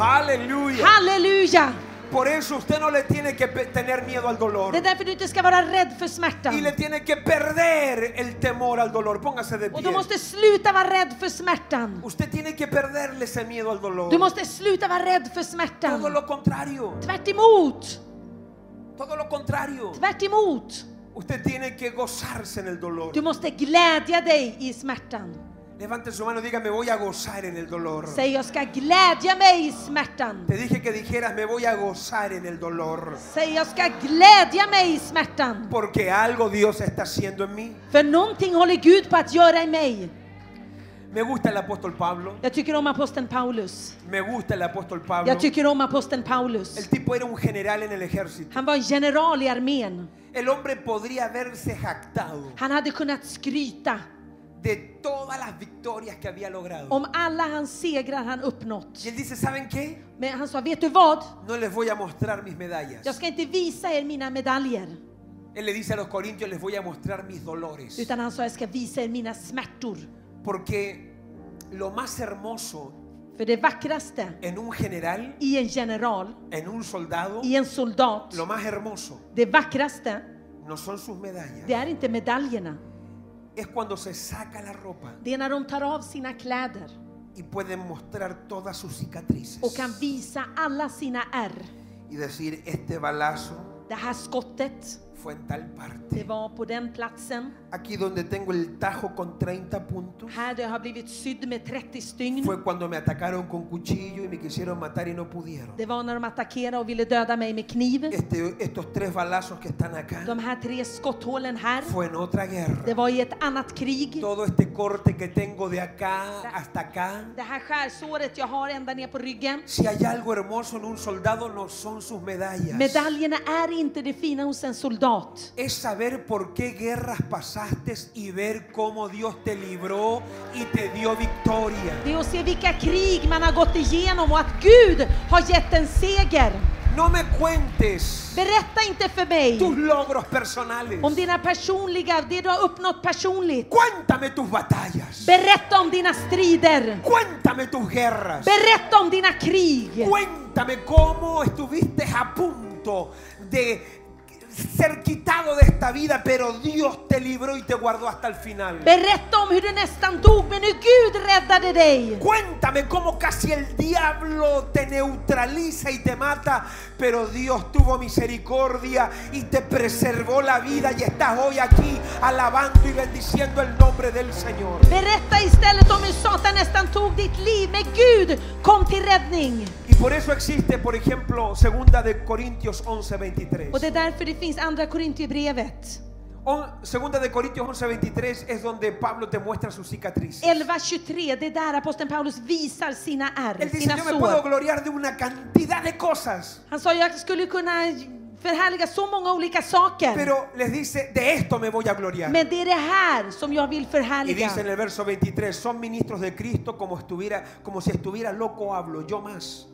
Aleluya. Halleluja! Por eso usted no le tiene que tener miedo al dolor. Det är därför du inte ska vara rädd för Y le tiene que perder el temor al dolor. Póngase de Och pie. du måste sluta vara rädd för smärtan. Usted tiene que perderle ese miedo al dolor. Du måste sluta vara rädd för Todo smärtan. lo contrario. Tvärt emot. Todo lo contrario. Tvärt emot. Usted tiene que gozarse en el dolor. Du måste glädja dig i smärtan. Levante su mano y diga, me voy a gozar en el dolor. Säg jag ska glädja mig i smärtan. Te dije que dijeras, me voy a gozar en el dolor. Säg jag ska glädja mig i smärtan. Porque algo Dios está haciendo en mí. För någonting håller Gud på att göra i mig. Me gusta el apóstol Pablo. Jag tycker om aposteln Paulus. Me gusta el apóstol Pablo. Jag tycker om aposteln Paulus. El tipo era un general en el ejército. Han var en general i armén. El hombre podría haberse jactado Han hade kunnat skryta de todas las victorias que había logrado. om alla hans segrar han uppnått. Y él dice, ¿saben qué? Men han sa, vet du vad? No les voy a mostrar mis medallas. Jag ska inte visa er mina medaljer. Él le dice a los corintios, les voy a mostrar mis dolores. Utan han sa, jag ska visa er mina smärtor. Porque lo más hermoso För det vackraste en un general, i en general, en un soldado, i en soldat, lo más hermoso det vackraste, no son sus medallas. det är inte medaljerna. Es cuando se saca la ropa Det är när de tar av sina kläder y pueden mostrar todas sus cicatrices. och kan visa alla sina ärr. Y decir, este balazo Det här skottet, fue en tal det parte. var på den platsen. Aquí donde tengo el tajo con 30 puntos. Här det har blivit sydd med 30 stygn. Fue cuando me atacaron con cuchillo y me quisieron matar y no pudieron. Det var när de attackerade och ville döda mig med kniv. Este- estos tres balazos que están acá De här tre skotthålen här, fue en otra det guerra. var i ett annat krig. Todo este corte que tengo de acá hasta acá. Det här skärsåret jag har ända ner på ryggen. Si hay algo hermoso en un soldado no son sus medallas. Medaljerna är inte det fina hos en soldat. Es saber por qué guerras pasaste y ver cómo Dios te libró y te dio victoria. Det är att se vilka krig man har gått igenom och att Gud har gett en seger. No me cuentes Berätta inte för mig tus logros personales. om dina personliga, det du har uppnått personligt. Cuéntame tus batallas. Berätta om dina strider. Cuéntame tus guerras. Berätta om dina krig. Cuéntame cómo estuviste a punto de ser quitado de esta vida, pero Dios te libró y te guardó hasta el final. Berätta om hur du nästan dog men hur Gud räddade dig. Cuéntame cómo casi el diablo te neutraliza y te mata, pero Dios tuvo misericordia y te preservó la vida y estás hoy aquí alabando y bendiciendo el nombre del Señor. Berätta istället om hur Satan nästan tog ditt liv men Gud kom till räddning. Y por eso existe, por ejemplo, segunda de Corintios 11:23. Och det är därför det finns andra Korintierbrevet. Segunda de Corintios 11:23 es donde Pablo te muestra sus cicatrices. 11.23, det är där aposteln Paulus visar sina ärr, Él dice, sina yo me puedo sår. gloriar de una cantidad de cosas, Han sa, jag skulle kunna förhärliga så många olika saker. pero les dice, de esto me voy a gloriar. Men det är det här som jag vill Y förhärliga. dice en el verso 23, son ministros de Cristo como, estuviera, como si estuviera loco hablo, yo más,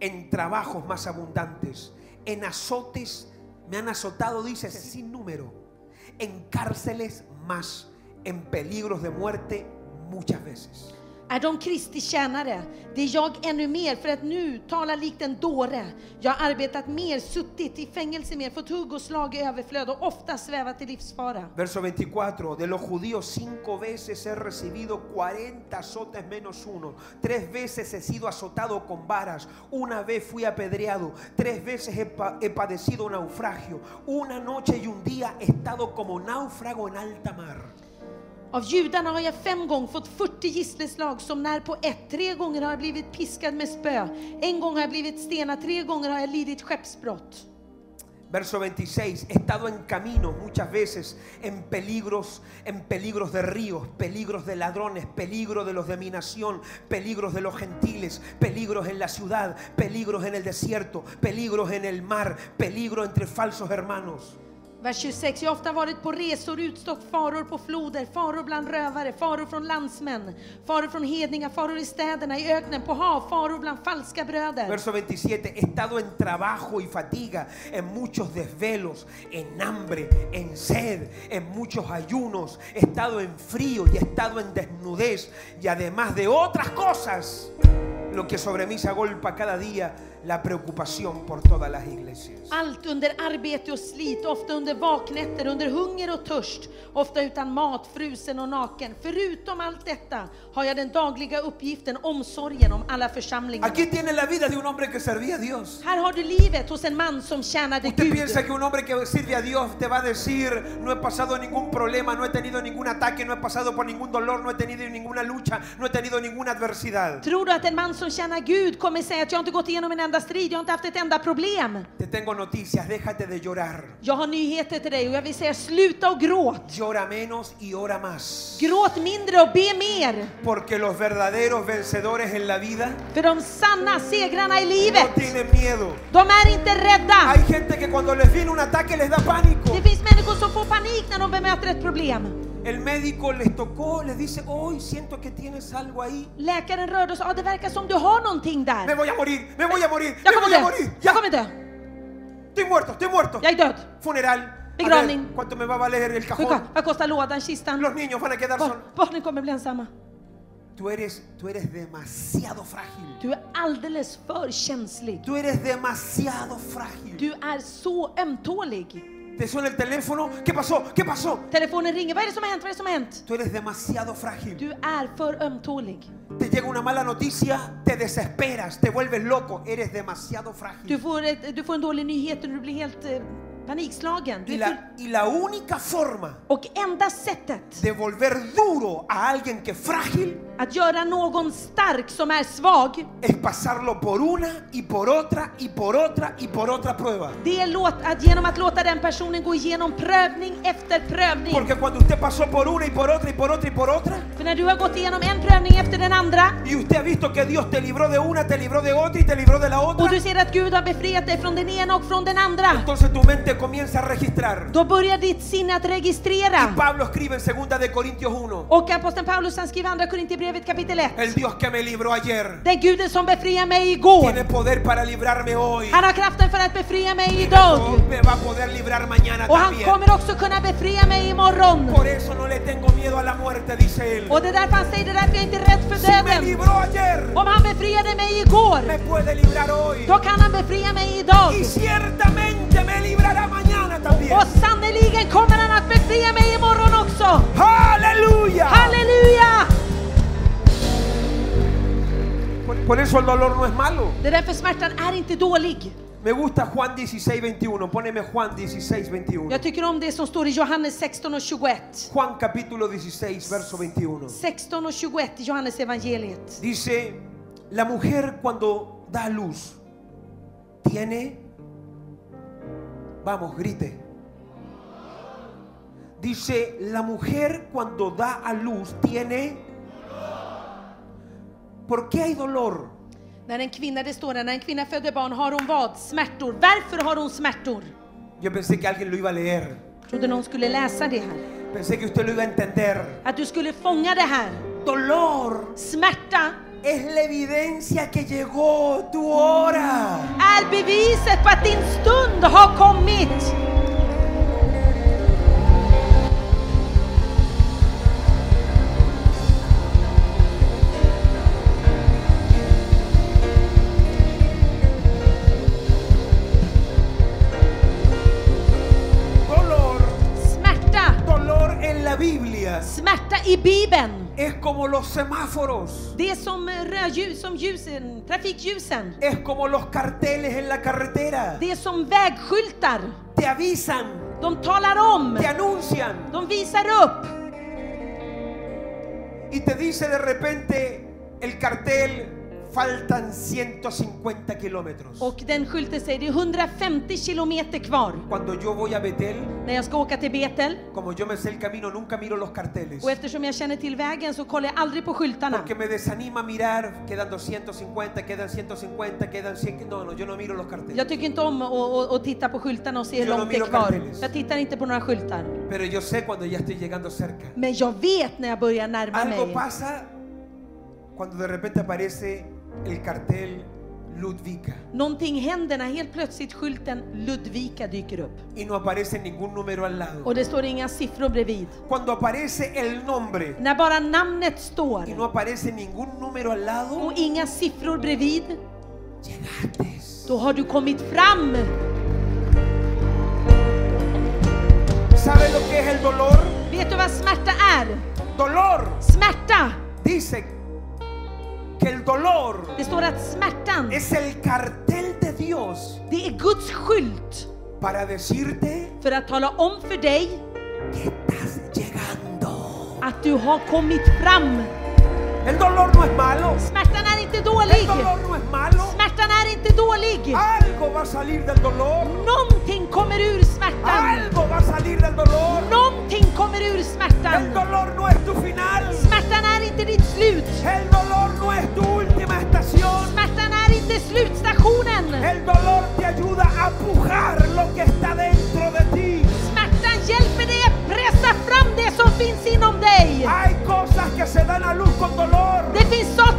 en trabajos más abundantes, en azotes, me han azotado, dice, sin número, en cárceles más, en peligros de muerte muchas veces. I fängelse mer, fått hugg och slag i överflöd och i livsfara. Verso 24, de los judíos cinco veces he recibido 40 azotes menos uno, tres veces he sido azotado con varas, una vez fui apedreado, tres veces he, he padecido naufragio, una noche y un día he estado como náufrago en alta mar. Av judarna har jag fem gånger fått 40 gissleslag som när på ett. Tre gånger. En. Verso 26, he estado en camino muchas veces en peligros, en peligros de ríos, peligros de ladrones, peligro de los de mi nación, peligros de los gentiles, peligros en la ciudad, peligros en el desierto, peligros en el mar, peligro entre falsos hermanos. Vers 26. Jag har ofta varit på resor, utstått faror på floder, faror bland rövare, faror från landsmän, faror från hedningar, faror i städerna, i öknen, på hav, faror bland falska bröder. Verso 27, he estado en trabajo y fatiga, en muchos desvelos, en hambre, en sed, en muchos ayunos, he estado en frío y he estado en desnudez y además de otras cosas, lo que sobre mí se agolpa cada día la preocupación por todas las iglesias. Allt under arbete och slit, ofta under vaknätter, under hunger och törst, ofta utan mat, frusen och naken. Förutom allt detta har jag den dagliga uppgiften, omsorgen om alla församlingar. Aquí tiene la vida de un hombre que servía a Dios. Här har du livet hos en man som tjänade Usted Gud. piensa que un hombre que sirve a Dios te va a decir, no he pasado ningún problema, no he tenido ningún ataque, no he pasado por ningún dolor, no he tenido ninguna lucha, no he tenido ninguna adversidad. Tror du att en man som tjänar Gud kommer säga att jag inte gått igenom en enda strid, jag har inte haft ett enda problem? Te tengo noticias, déjate de llorar. Jag har nyheter till dig och jag vill säga sluta och gråt. Llora menos y ora más. Gråt mindre och be mer. Porque los verdaderos vencedores en la vida För de sanna segrarna i no livet, tienen miedo. de är inte rädda. Hay gente que cuando les viene un ataque les da pánico. Det finns människor som får panik när de bemöter ett problem. El médico les tocó, les dice, hoy siento que tienes algo ahí. Läkaren rörde och sa, ah, det verkar som du har någonting Me voy a morir, me voy a morir, Jag me voy a dö. morir. Jag Ya, kommer dö. estoy muerto, estoy muerto. Jag är död. Funeral. Begravning. ver, ¿Cuánto me va a valer el cajón? Vad kostar lådan, kistan? Los niños van a quedar solos. barnen kommer bli ensamma. Tú eres, tú eres demasiado frágil. Du är alldeles för känslig. Tú eres demasiado frágil. Du är så ömtålig. Te suena el teléfono. ¿Qué pasó? ¿Qué pasó? Telefonen ringer. Vad är det som har hänt? Vad är det som har hänt? Tú eres demasiado frágil. Du är för ömtålig. Te llega una mala noticia, te desesperas, te vuelves loco. Eres demasiado Du frágil. får, ett, du får en dålig nyhet och du blir helt eh, panikslagen. Du Y är full... la, y la única forma Och enda sättet de volver duro a alguien que es frágil att göra någon stark som är svag, es pasarlo por una y por otra y por otra y por otra prueba. det är låt, att genom att låta den personen gå igenom prövning efter prövning. Porque cuando usted pasó por una y por otra y por otra y por otra, För när du har gått igenom en prövning efter den andra y usted ha visto que Dios te libró de una, te libró de otra y te libró de la otra, och du ser att Gud har befriat dig från den ena och från den andra, entonces tu mente comienza a registrar. då börjar ditt sinne att Y registrera. Pablo escribe en 2 de Corintios 1, Och aposteln Paulus han skriver andra Korinthierbrevet kapitel 1. el Dios que me libró ayer Den guden som befriar mig igår, tiene poder para librarme hoy. han har kraften för att befria mig idag. me va a poder librar mañana Och han también. kommer också kunna befria mig imorgon. Por eso no le tengo miedo a la muerte, dice él. Och det är därför han säger, det är därför jag inte är rädd för Si me döden. libró ayer, Om han befriade mig igår, me puede librar hoy. då kan han befria mig idag. Y ciertamente me librará mañana también. Och sannoliken kommer han att befria mig imorgon också. Aleluya. Halleluja! Por, por eso el dolor no es malo. Det är därför smärtan är inte dålig. Me gusta Juan 16, 21. Poneme Juan 16, 21. Jag tycker om det som står i Johannes 16 och 21. Juan capítulo 16, verso 21. 16 och 21 i Johannes evangeliet. Dice, la mujer cuando da a luz tiene, vamos, grite. Dice, la mujer cuando da a luz tiene, ¿por qué hay dolor? När en kvinna, det står där, när en kvinna föder barn har hon vad? Smärtor. Varför har hon smärtor? Yo pensé que alguien lo iba a leer. Trodde någon skulle läsa det här. Pensé que usted lo iba a entender. Att du skulle fånga det här. Dolor Smärta es la evidencia que llegó tu hora. är beviset på att din stund har kommit. Es como los semáforos, Det är som rödljus, som ljusen, trafikljusen. es como los carteles en la carretera. Det är som vägskyltar. Te avisan, De talar om, te anuncian de visar upp. y te dice de repente el cartel, faltan 150 kilómetros. Och den skylten säger det är 150 kilometer kvar. Cuando yo voy a Betel, När jag ska åka till Betel como yo me sé el camino, nunca miro los carteles. och eftersom jag känner till vägen så kollar jag aldrig på skyltarna. Porque me desanima mirar, quedan 250, quedan 150, quedan 100. No, no, yo no miro los carteles. Jag tycker inte om att, titta på skyltarna och se hur Yo no långt det är kvar. carteles. Jag tittar inte på några skyltar. Pero yo sé cuando ya estoy llegando cerca. Men jag vet när jag börjar närma Algo mig. pasa cuando de repente aparece el cartel Ludvika. Någonting händer när helt plötsligt skylten Ludvika dyker upp. Y no aparece ningún número al lado. Och det står inga siffror bredvid. Cuando aparece el nombre När bara namnet står y no aparece ningún número al lado, och inga siffror bredvid, llegaste. då har du kommit fram. ¿Sabe lo que es el dolor? Vet du vad smärta är? Dolor. Smärta! Dice que el dolor Det står att smärtan, es el cartel de Dios det är Guds skylt para decirte för att tala om för dig que estás llegando. att du har kommit fram. El dolor no es malo. Smärtan är inte El dålig. dolor no es malo. Smärtan är inte dålig. Algo va a salir del dolor. Någonting kommer ur smärtan. Algo va a salir del dolor. Någonting kommer ur El smärtan. dolor no es tu final. Smärtan är inte ditt slut. Smärtan är inte slutstationen. Smärtan hjälper dig att pressa fram det som finns inom dig. Det finns saker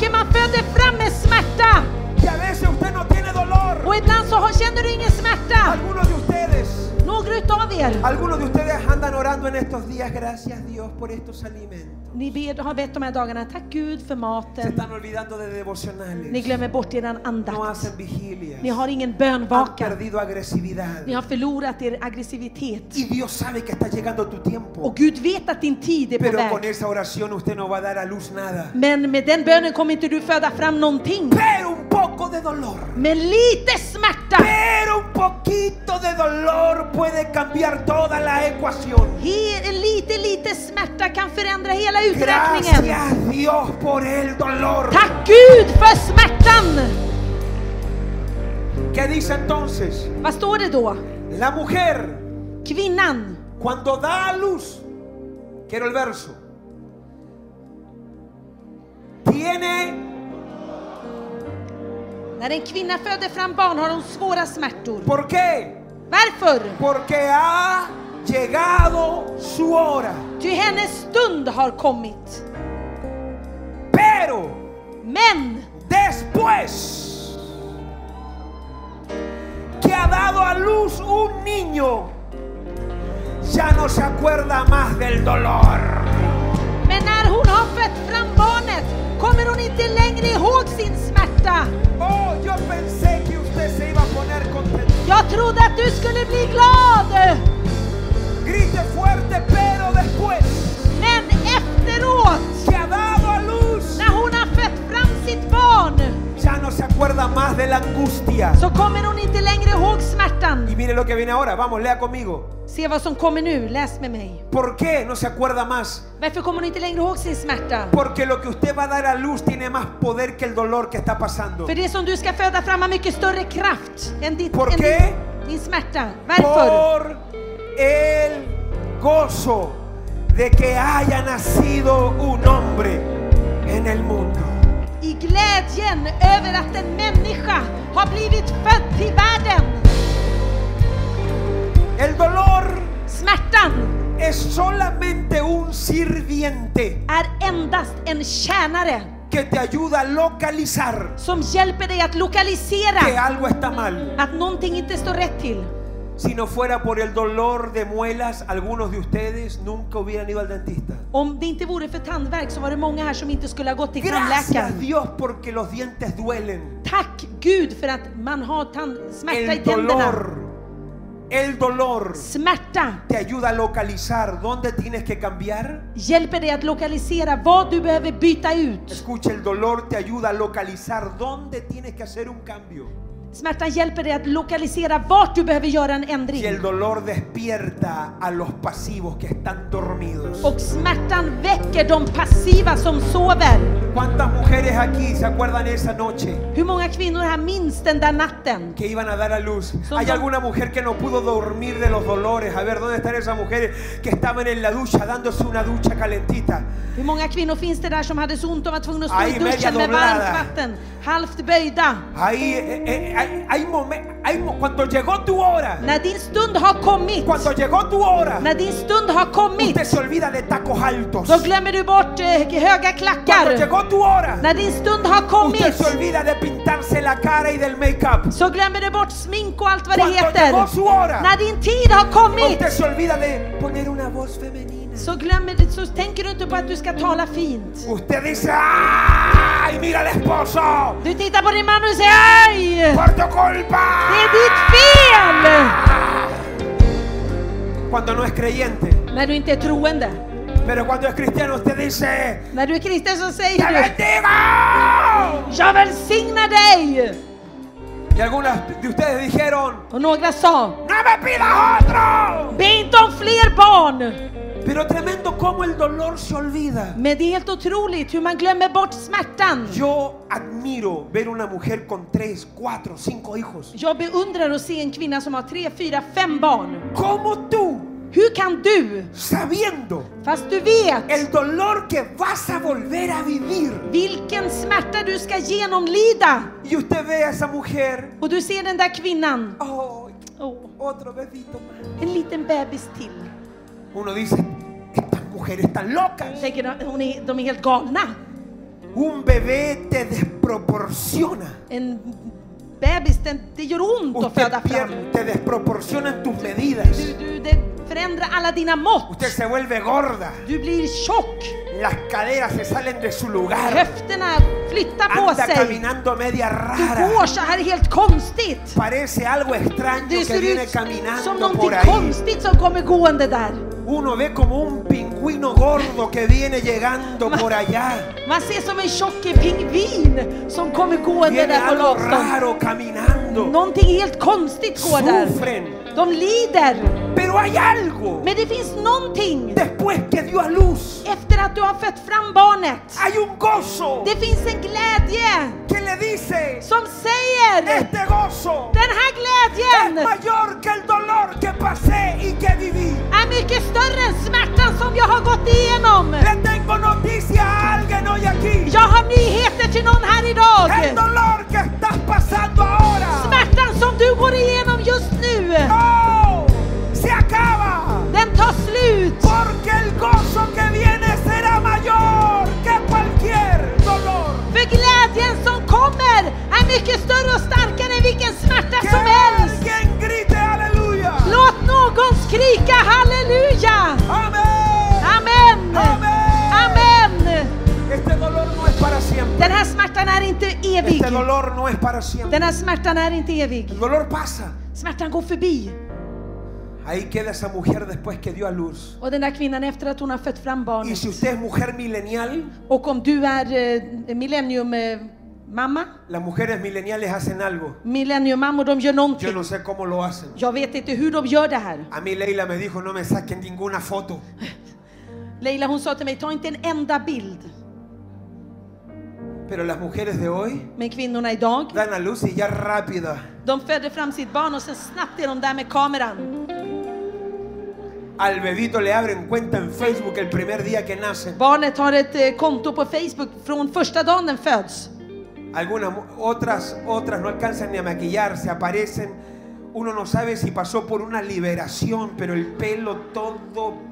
er, algunos de ustedes andan orando en estos días. Gracias Dios por estos alimentos. ni ber, har bett de här dagarna, tack Gud för Se están olvidando de Ni devocionales. glömmer bort er No hacen vigilias. Ni har ingen Han perdido agresividad. Ni har förlorat er aggressivitet. Y Dios sabe que está llegando tu tiempo. Och Gud vet att din tid är på Pero con esa oración usted no va a dar a luz nada. Men med den bönen kommer inte du föda fram någonting. Pero un poco de dolor. Men lite smärta, Pero un poquito de dolor puede cambiar toda la ecuación. en lite, lite smärta kan förändra hela uträkningen. Gracias Dios por el dolor. Tack Gud för smärtan! ¿Qué dice entonces? Vad står det då? La mujer Kvinnan, cuando da a luz, quiero el verso, tiene när en kvinna föder fram barn har hon svåra smärtor. ¿Por qué? Varför? Porque ha llegado su hora. Ty hennes stund har kommit. Pero Men después que ha dado a luz un niño, ya no se acuerda más del dolor. Men när hon har fött fram barnet kommer hon inte längre ihåg sin smärta. Oh, yo pensé que usted se iba a poner contento. Jag trodde att du skulle bli glad. Grite fuerte, pero después Men efteråt, när hon har fött fram sitt barn, ya no se acuerda más de la angustia. så kommer hon inte längre ihåg smärtan. Y mire lo que viene ahora, vamos, lea conmigo. Se vad som kommer nu, läs med mig. ¿Por qué no se acuerda más? Varför kommer hon inte längre ihåg sin smärta? Porque lo que usted va a dar a luz tiene más poder que el dolor que está pasando. För det som du ska föda fram har mycket större kraft än, ditt, Por än qué? din, din smärta. Varför? Por el gozo de que haya nacido un hombre en el mundo. I glädjen över att en människa har blivit född till världen. El dolor Smärtan es solamente un sirviente är endast en tjänare que te ayuda a localizar som hjälper dig att lokalisera que algo está mal. att någonting inte står rätt till. Si no fuera por el dolor de muelas, algunos de ustedes nunca hubieran ido al dentista. Om det inte vore för tandvärk så var det många här som inte skulle ha gått till Gracias tandläkaren. Dios porque los dientes duelen. Tack Gud för att man har tand, smärta i El tänderna. dolor, el dolor Smärta te ayuda a localizar dónde tienes que cambiar. hjälper dig att lokalisera vad du behöver byta ut. Escucha, el dolor te ayuda a localizar dónde tienes que hacer un cambio. Smärtan hjälper dig att lokalisera vart du behöver göra en Y el ändring. dolor despierta a los pasivos que están dormidos. Och smärtan väcker de passiva som sover. ¿Cuántas mujeres aquí se acuerdan esa noche Hur många kvinnor här minns den där natten? que iban a dar a luz? Son ¿Hay alguna mujer que no pudo dormir de los dolores? A ver, ¿dónde están esas mujeres que estaban en la ducha dándose una ducha calentita? Hur många kvinnor finns det där som hade så ont de var tvungna att stå Ahí i duschen med varmt vatten? Halvt böjda. Eh, eh, hay, hay momen- hay mo- cuando llegó tu hora, När din stund har kommit, cuando llegó tu hora, när din stund har kommit, usted se olvida de tacos altos. då glömmer du bort eh, höga Cuando klackar. llegó tu hora, När din stund har usted kommit, se olvida de pintarse la cara y del make-up. så glömmer du bort smink och allt vad det Cuando llegó heter. su hora, När din tid har kommit, usted se olvida de poner una voz femenina. Så, glömmer så tänker du inte på att du ska tala fint. Usted dice, ¡ay, mira al esposo! Du tittar på din man och säger aj! ¡Por tu culpa! Det är ditt fel! Cuando no es creyente. När du inte är troende. Pero cuando es cristiano usted dice, När du är kristen så ¡Te säger du bendigo! Jag välsignar dig! Y algunas de ustedes dijeron, Och några sa ¡No me pidas otro! Be inte om fler barn! Pero tremendo cómo el dolor se olvida. Men det är helt otroligt hur man glömmer bort smärtan. Yo admiro ver una mujer con tres, cuatro, cinco hijos. Jag beundrar att se en kvinna som har tre, fyra, fem barn. ¿Cómo tú, Hur kan du, sabiendo fast du vet el dolor que vas a volver a vivir, vilken smärta du ska genomlida y usted ve a esa mujer, och du ser den där kvinnan, ¡oh, Åh, otro bebito en liten bebis till. Uno dice, estas mujeres están locas. De, helt galna. Un bebé te desproporciona. En bebis, den, det gör ont att Usted föda fram. pier- te desproporcionan tus medidas. Du, du, det förändrar alla dina mått. Usted se vuelve gorda. Du blir tjock. Las caderas se salen de su lugar. Höfterna flyttar på sig. caminando media Du rara. går så här helt konstigt. Parece algo extraño Det que viene ut som caminando någonting por ahí. konstigt som kommer gående där. Uno ve como un pingüino gordo que viene llegando por allá. Man ser som en tjock pingvin som kommer gående där på caminando. Någonting helt konstigt går där. Sufren. De lider. Pero hay algo. Men det finns någonting Después que dio a luz, efter att du har fött fram barnet. hay un gozo Det finns en glädje que le dice, som säger este mycket större än smärtan som jag har gått igenom. Jag har nyheter till någon här idag. Smärtan som du går igenom just nu. Den tar slut. För glädjen som kommer är mycket större och starkare än vilken smärta som helst. Låt någon skrika halleluja! Amén. Amen. Amen. Den här smärtan är inte evig. Den här smärtan är inte evig. Smärtan går förbi. Ahí queda esa mujer después que dio a luz. Och den där kvinnan efter att hon har fött fram Y barnet. si usted es mujer milenial, Och om du är eh, millennium eh, mamma, las mujeres mileniales hacen algo. millennium mammor, de gör Yo någonting. no sé cómo lo hacen. Jag vet inte hur de gör det här. A mí Leila me dijo, no me saquen ninguna foto. Leila hon sa till mig, ta inte en enda bild. Pero las mujeres de hoy Men kvinnorna idag, dan a luz y ya rápida. de födde fram sitt barn och sen snabbt är de där med kameran. Al bebito le abren cuenta en Facebook el primer día que nace. Barnet har ett eh, konto på Facebook från första dagen den föds. Algunas otras otras no alcanzan ni a maquillarse, aparecen. Uno no sabe si pasó por una liberación, pero el pelo todo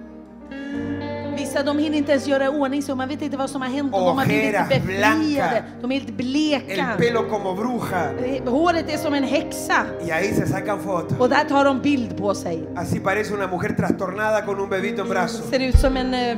Vissa de hinner inte ens göra ordning så man vet inte vad som har hänt. och De har blivit Ojeras, befriade. De är helt el pelo como bruja. Eh, Håret är som en häxa. Y ahí se sacan fotos. Och där tar de bild på sig. Así parece una mujer trastornada con un bebito en brazos. Ser ut som en eh,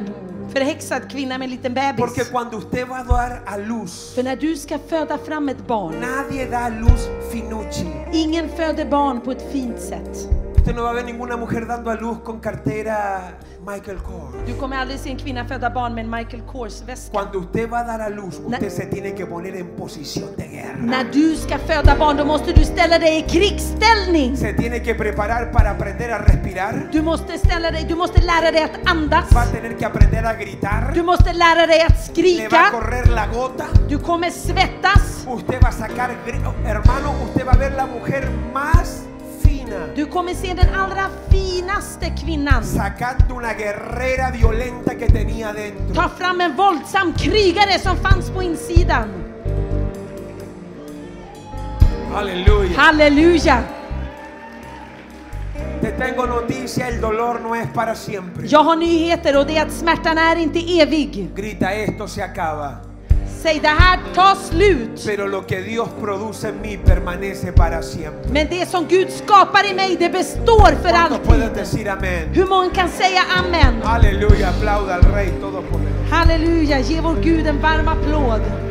förhäxad kvinna med en liten Porque bebis. cuando usted va a dar a luz, För när du ska föda fram ett barn, nadie da a luz finucci. ingen föder barn på ett fint sätt. Usted no va a ver ninguna mujer dando a luz con cartera Michael Kors. Du kommer aldrig se en kvinna föda barn med en Michael Kors väska. Cuando usted va a dar a luz, Na- usted se tiene que poner en posición de guerra. När du ska föda barn, då måste du ställa dig i krigsställning. Se tiene que preparar para aprender a respirar. Du måste ställa dig, du måste lära dig att andas. Va a tener que aprender a gritar. Du måste lära dig att Le va a correr la gota. Du kommer svettas. Usted va a sacar, oh, hermano, usted va a ver la mujer más fina. Du kommer se den allra finaste kvinnan. Sacando una guerrera violenta que tenía dentro. Ta fram en våldsam krigare som fanns på insidan. Halleluja! Te tengo noticia, el dolor no es para siempre. Jag har nyheter och det är att smärtan är inte evig. Grita, esto se acaba. Säg det här tar slut. Pero lo que Dios produce en mí permanece para siempre. Men det som Gud skapar i mig, det består för ¿Cuántos pueden alltid. Hur många kan säga amen? Aleluya, aplauda al Rey Todopoderoso. Halleluja, ge vår Gud en varm applåd.